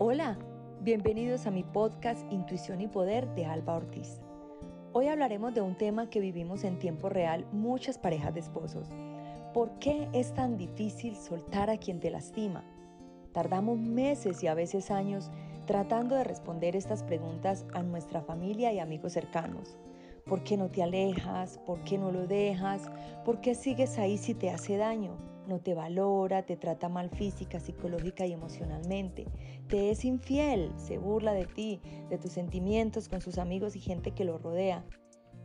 Hola, bienvenidos a mi podcast Intuición y Poder de Alba Ortiz. Hoy hablaremos de un tema que vivimos en tiempo real muchas parejas de esposos. ¿Por qué es tan difícil soltar a quien te lastima? Tardamos meses y a veces años tratando de responder estas preguntas a nuestra familia y amigos cercanos. ¿Por qué no te alejas? ¿Por qué no lo dejas? ¿Por qué sigues ahí si te hace daño? no te valora, te trata mal física, psicológica y emocionalmente, te es infiel, se burla de ti, de tus sentimientos con sus amigos y gente que lo rodea,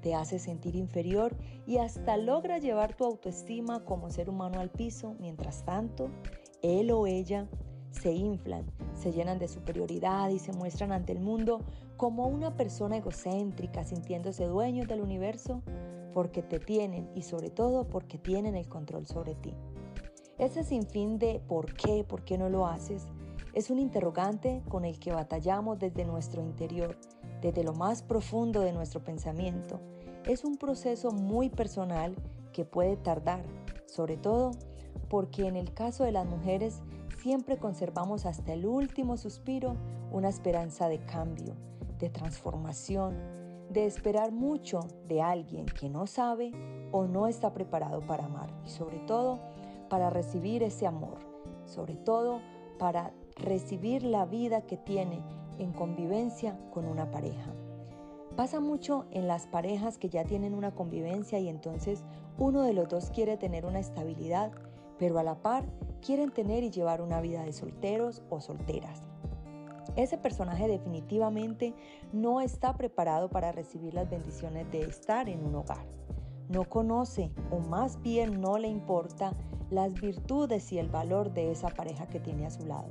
te hace sentir inferior y hasta logra llevar tu autoestima como ser humano al piso, mientras tanto, él o ella se inflan, se llenan de superioridad y se muestran ante el mundo como una persona egocéntrica, sintiéndose dueños del universo, porque te tienen y sobre todo porque tienen el control sobre ti. Ese sinfín de por qué, por qué no lo haces, es un interrogante con el que batallamos desde nuestro interior, desde lo más profundo de nuestro pensamiento. Es un proceso muy personal que puede tardar, sobre todo porque en el caso de las mujeres siempre conservamos hasta el último suspiro una esperanza de cambio, de transformación, de esperar mucho de alguien que no sabe o no está preparado para amar y sobre todo para recibir ese amor, sobre todo para recibir la vida que tiene en convivencia con una pareja. Pasa mucho en las parejas que ya tienen una convivencia y entonces uno de los dos quiere tener una estabilidad, pero a la par quieren tener y llevar una vida de solteros o solteras. Ese personaje definitivamente no está preparado para recibir las bendiciones de estar en un hogar. No conoce o más bien no le importa las virtudes y el valor de esa pareja que tiene a su lado.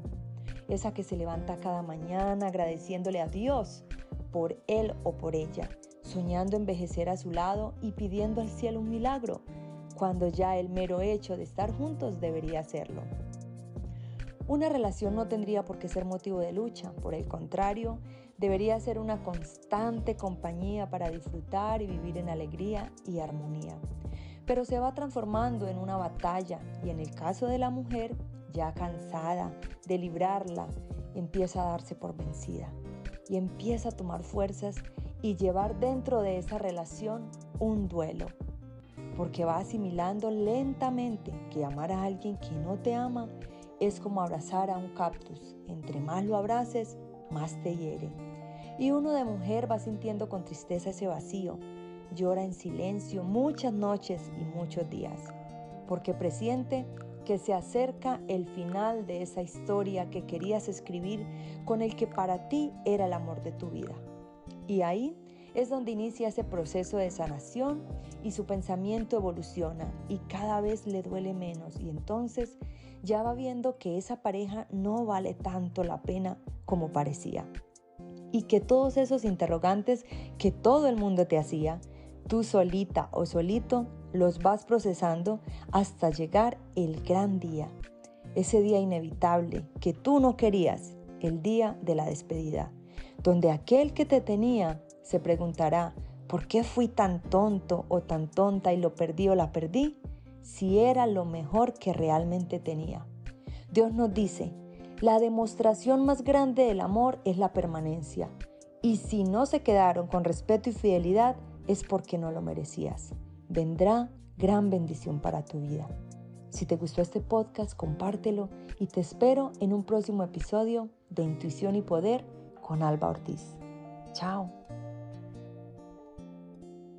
Esa que se levanta cada mañana agradeciéndole a Dios por él o por ella, soñando envejecer a su lado y pidiendo al cielo un milagro, cuando ya el mero hecho de estar juntos debería serlo. Una relación no tendría por qué ser motivo de lucha, por el contrario, debería ser una constante compañía para disfrutar y vivir en alegría y armonía pero se va transformando en una batalla y en el caso de la mujer, ya cansada de librarla, empieza a darse por vencida y empieza a tomar fuerzas y llevar dentro de esa relación un duelo, porque va asimilando lentamente que amar a alguien que no te ama es como abrazar a un cactus, entre más lo abraces, más te hiere. Y uno de mujer va sintiendo con tristeza ese vacío, llora en silencio muchas noches y muchos días, porque presiente que se acerca el final de esa historia que querías escribir con el que para ti era el amor de tu vida. Y ahí es donde inicia ese proceso de sanación y su pensamiento evoluciona y cada vez le duele menos y entonces ya va viendo que esa pareja no vale tanto la pena como parecía. Y que todos esos interrogantes que todo el mundo te hacía, Tú solita o solito los vas procesando hasta llegar el gran día, ese día inevitable que tú no querías, el día de la despedida, donde aquel que te tenía se preguntará, ¿por qué fui tan tonto o tan tonta y lo perdí o la perdí? Si era lo mejor que realmente tenía. Dios nos dice, la demostración más grande del amor es la permanencia. Y si no se quedaron con respeto y fidelidad, es porque no lo merecías. Vendrá gran bendición para tu vida. Si te gustó este podcast, compártelo y te espero en un próximo episodio de Intuición y Poder con Alba Ortiz. Chao.